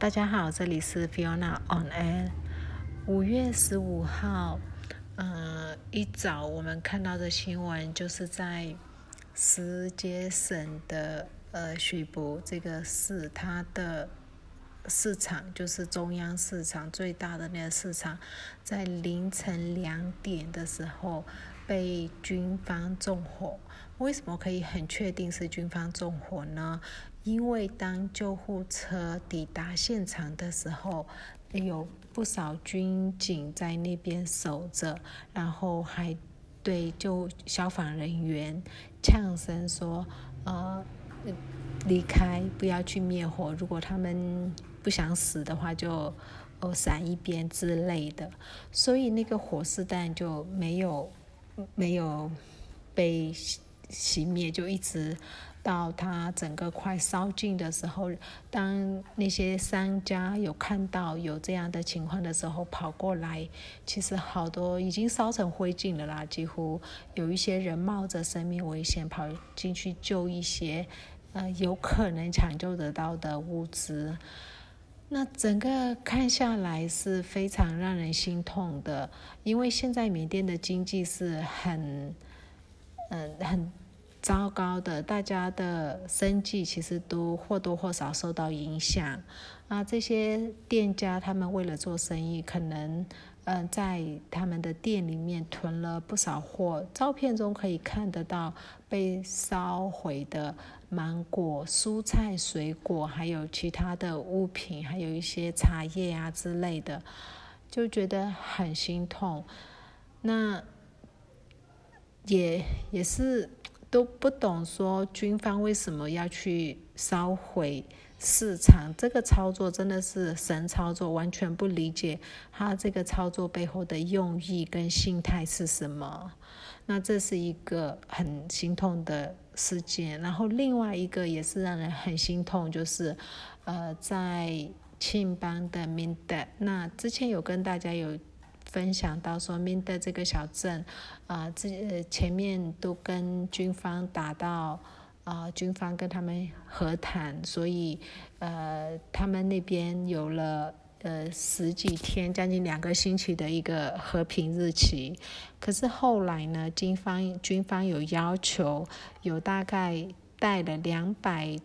大家好，这里是 Fiona on Air。五月十五号，嗯，一早我们看到的新闻，就是在石碣省的呃许博这个市，它的市场就是中央市场最大的那个市场，在凌晨两点的时候被军方纵火。为什么可以很确定是军方纵火呢？因为当救护车抵达现场的时候，有不少军警在那边守着，然后还对就消防人员呛声说：“呃，离开，不要去灭火。如果他们不想死的话，就哦闪一边之类的。”所以那个火势弹就没有没有被熄灭，就一直。到它整个快烧尽的时候，当那些商家有看到有这样的情况的时候，跑过来，其实好多已经烧成灰烬了啦。几乎有一些人冒着生命危险跑进去救一些，呃，有可能抢救得到的物资。那整个看下来是非常让人心痛的，因为现在缅甸的经济是很，嗯，很。糟糕的，大家的生计其实都或多或少受到影响。啊，这些店家他们为了做生意，可能嗯在他们的店里面囤了不少货。照片中可以看得到被烧毁的芒果、蔬菜、水果，还有其他的物品，还有一些茶叶啊之类的，就觉得很心痛。那也也是。都不懂说军方为什么要去烧毁市场，这个操作真的是神操作，完全不理解他这个操作背后的用意跟心态是什么。那这是一个很心痛的事件，然后另外一个也是让人很心痛，就是呃在庆邦的明德，那之前有跟大家有。分享到说明的这个小镇，啊，这前面都跟军方打到，啊，军方跟他们和谈，所以，呃，他们那边有了呃十几天，将近两个星期的一个和平日期。可是后来呢，军方军方有要求，有大概带了两百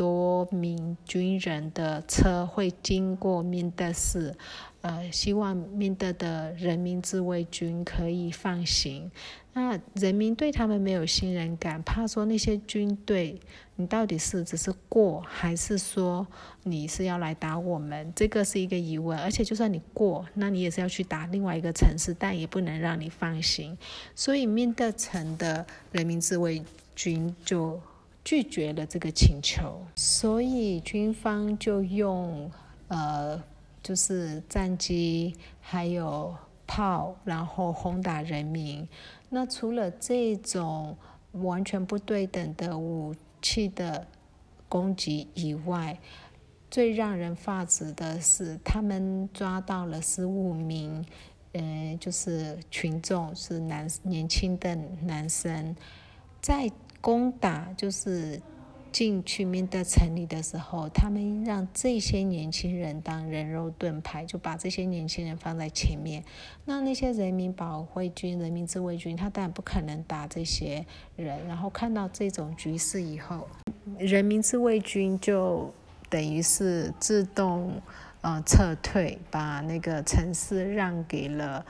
多名军人的车会经过明德市。呃，希望缅德的人民自卫军可以放行。那人民对他们没有信任感，怕说那些军队，你到底是只是过，还是说你是要来打我们？这个是一个疑问。而且就算你过，那你也是要去打另外一个城市，但也不能让你放行。所以缅德城的人民自卫军就拒绝了这个请求，所以军方就用呃。就是战机还有炮，然后轰打人民。那除了这种完全不对等的武器的攻击以外，最让人发指的是，他们抓到了十五名，嗯，就是群众是男年轻的男生，在攻打就是。进去明德城里的时候，他们让这些年轻人当人肉盾牌，就把这些年轻人放在前面。那那些人民保卫军、人民自卫军，他当然不可能打这些人。然后看到这种局势以后，人民自卫军就等于是自动呃撤退，把那个城市让给了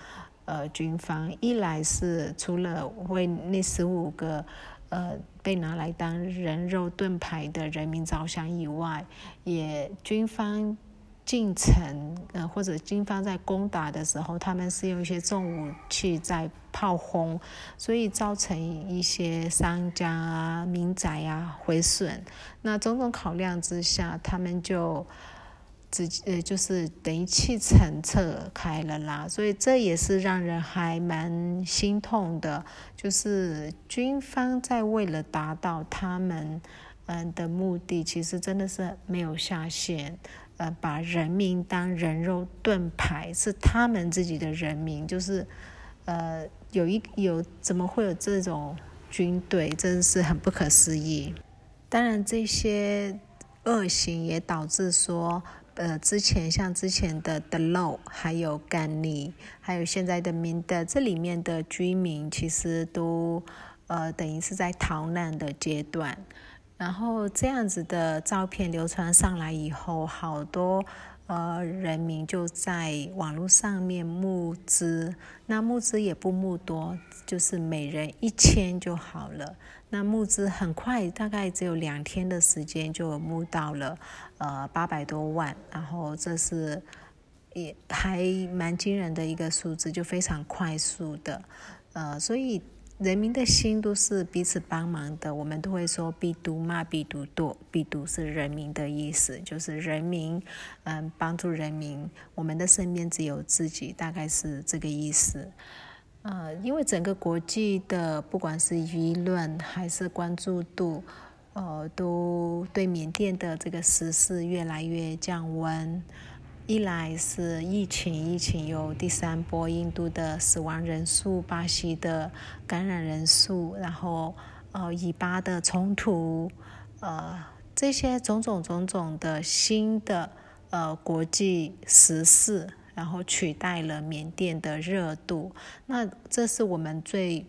呃军方。一来是除了为那十五个。呃，被拿来当人肉盾牌的人民着想以外，也军方进城，呃，或者军方在攻打的时候，他们是用一些重武器在炮轰，所以造成一些商家啊、民宅啊毁损。那种种考量之下，他们就。直呃就是等于弃城撤开了啦，所以这也是让人还蛮心痛的。就是军方在为了达到他们嗯的目的，其实真的是没有下限，呃，把人民当人肉盾牌，是他们自己的人民，就是呃有一有怎么会有这种军队，真是很不可思议。当然这些。恶行也导致说呃，之前像之前的德洛，还有甘尼，还有现在的明德，这里面的居民其实都呃等于是在逃难的阶段。然后这样子的照片流传上来以后，好多呃人民就在网络上面募资，那募资也不募多，就是每人一千就好了。那募资很快，大概只有两天的时间就募到了，呃，八百多万。然后这是也还蛮惊人的一个数字，就非常快速的，呃，所以人民的心都是彼此帮忙的。我们都会说“必读嘛，必读多”，“必读”是人民的意思，就是人民，嗯，帮助人民。我们的身边只有自己，大概是这个意思。呃，因为整个国际的不管是舆论还是关注度，呃，都对缅甸的这个时事越来越降温。一来是疫情，疫情有第三波，印度的死亡人数，巴西的感染人数，然后呃，以巴的冲突，呃，这些种种种种的新的呃国际时事。然后取代了缅甸的热度，那这是我们最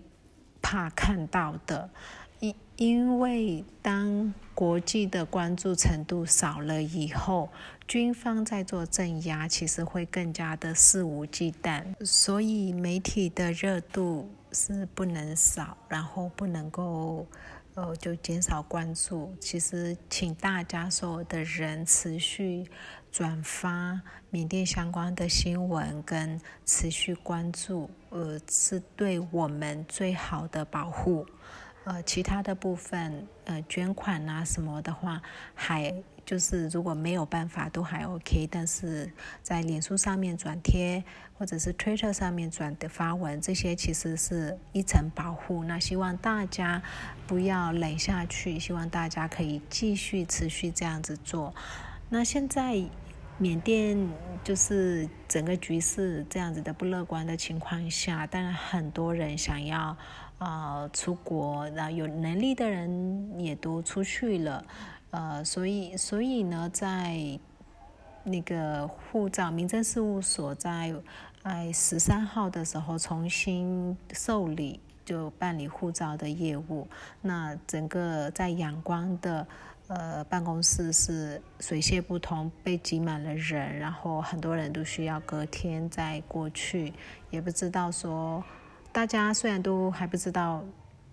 怕看到的，因为当国际的关注程度少了以后，军方在做镇压，其实会更加的肆无忌惮，所以媒体的热度是不能少，然后不能够。呃，就减少关注。其实，请大家所有的人持续转发缅甸相关的新闻，跟持续关注，呃，是对我们最好的保护。呃，其他的部分，呃，捐款啊什么的话，还就是如果没有办法都还 OK，但是在脸书上面转贴或者是 Twitter 上面转的发文，这些其实是一层保护。那希望大家不要冷下去，希望大家可以继续持续这样子做。那现在缅甸就是整个局势这样子的不乐观的情况下，当然很多人想要。啊，出国，然后有能力的人也都出去了，呃，所以，所以呢，在那个护照民政事务所在哎十三号的时候重新受理，就办理护照的业务。那整个在阳光的呃办公室是水泄不通，被挤满了人，然后很多人都需要隔天再过去，也不知道说。大家虽然都还不知道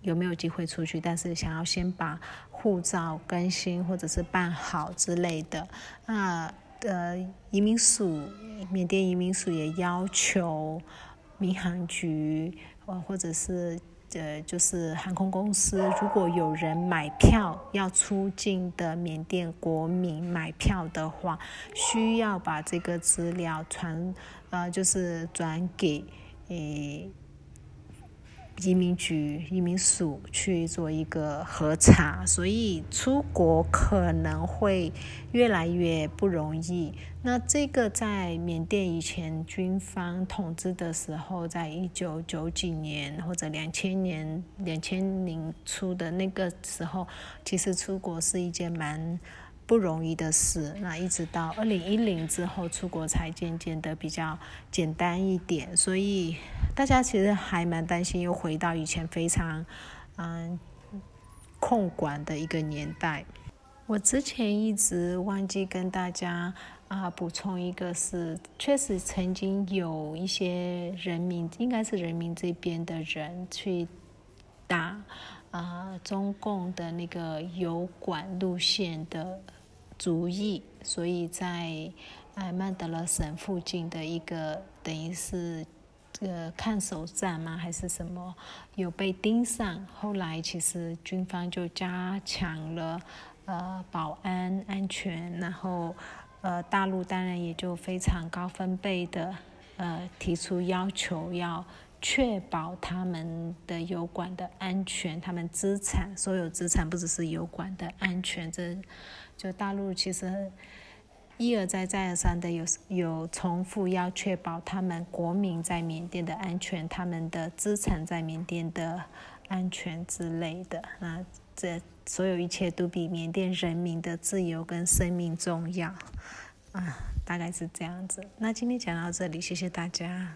有没有机会出去，但是想要先把护照更新或者是办好之类的。那呃，移民署缅甸移民署也要求民航局或者是呃就是航空公司，如果有人买票要出境的缅甸国民买票的话，需要把这个资料传呃就是转给诶。移民局、移民署去做一个核查，所以出国可能会越来越不容易。那这个在缅甸以前军方统治的时候，在一九九几年或者两千年、两千年初的那个时候，其实出国是一件蛮。不容易的事，那一直到二零一零之后出国才渐渐的比较简单一点，所以大家其实还蛮担心又回到以前非常嗯控管的一个年代。我之前一直忘记跟大家啊补充一个，是确实曾经有一些人民，应该是人民这边的人去打啊中共的那个油管路线的。主意，所以在哎曼德勒省附近的一个等于是这个看守站吗？还是什么有被盯上？后来其实军方就加强了呃保安安全，然后呃大陆当然也就非常高分贝的呃提出要求，要确保他们的油管的安全，他们资产所有资产不只是油管的安全这。就大陆其实一而再再而三的有有重复要确保他们国民在缅甸的安全，他们的资产在缅甸的安全之类的。那这所有一切都比缅甸人民的自由跟生命重要。啊，大概是这样子。那今天讲到这里，谢谢大家。